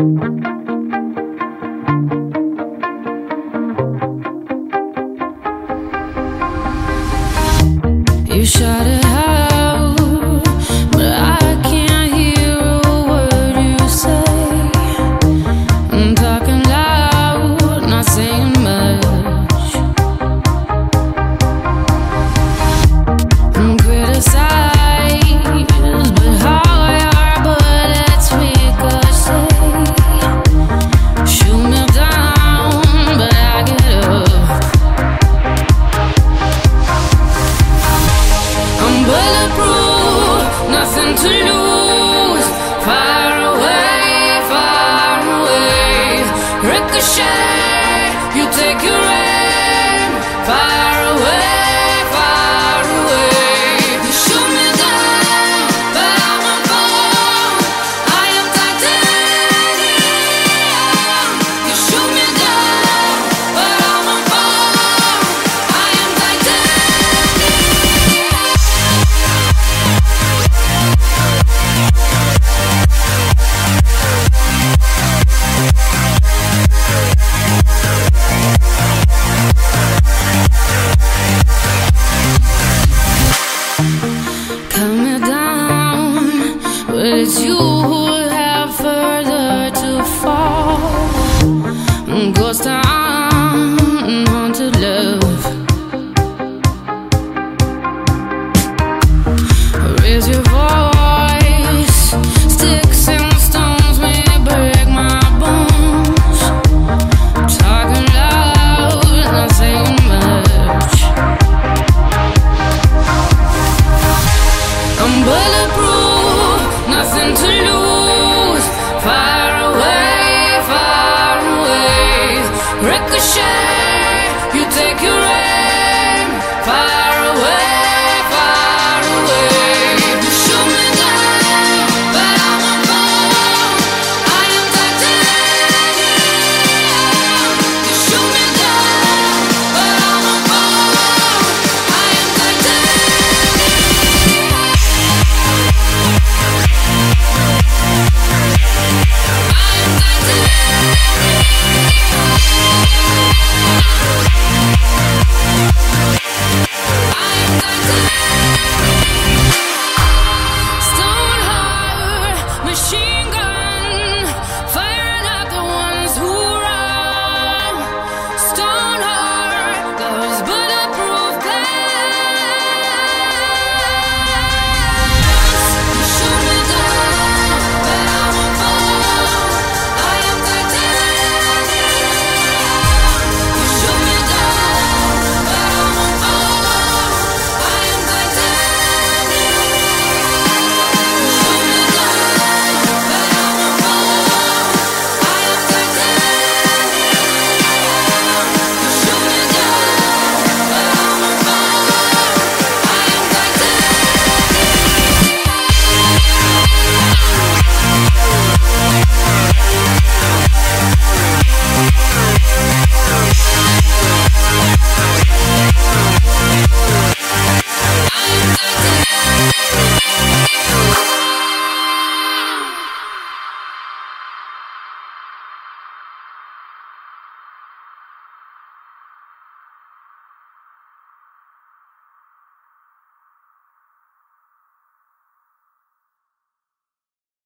You should nothing to lose. Away, away. Ricochet, you take your aim. it's you who have further to fall. Haunted love. Raise your voice, sticks and stones may break my bones. Talking loud, not saying much. I'm bulletproof to lose. Far away, far away. Ricochet, you take your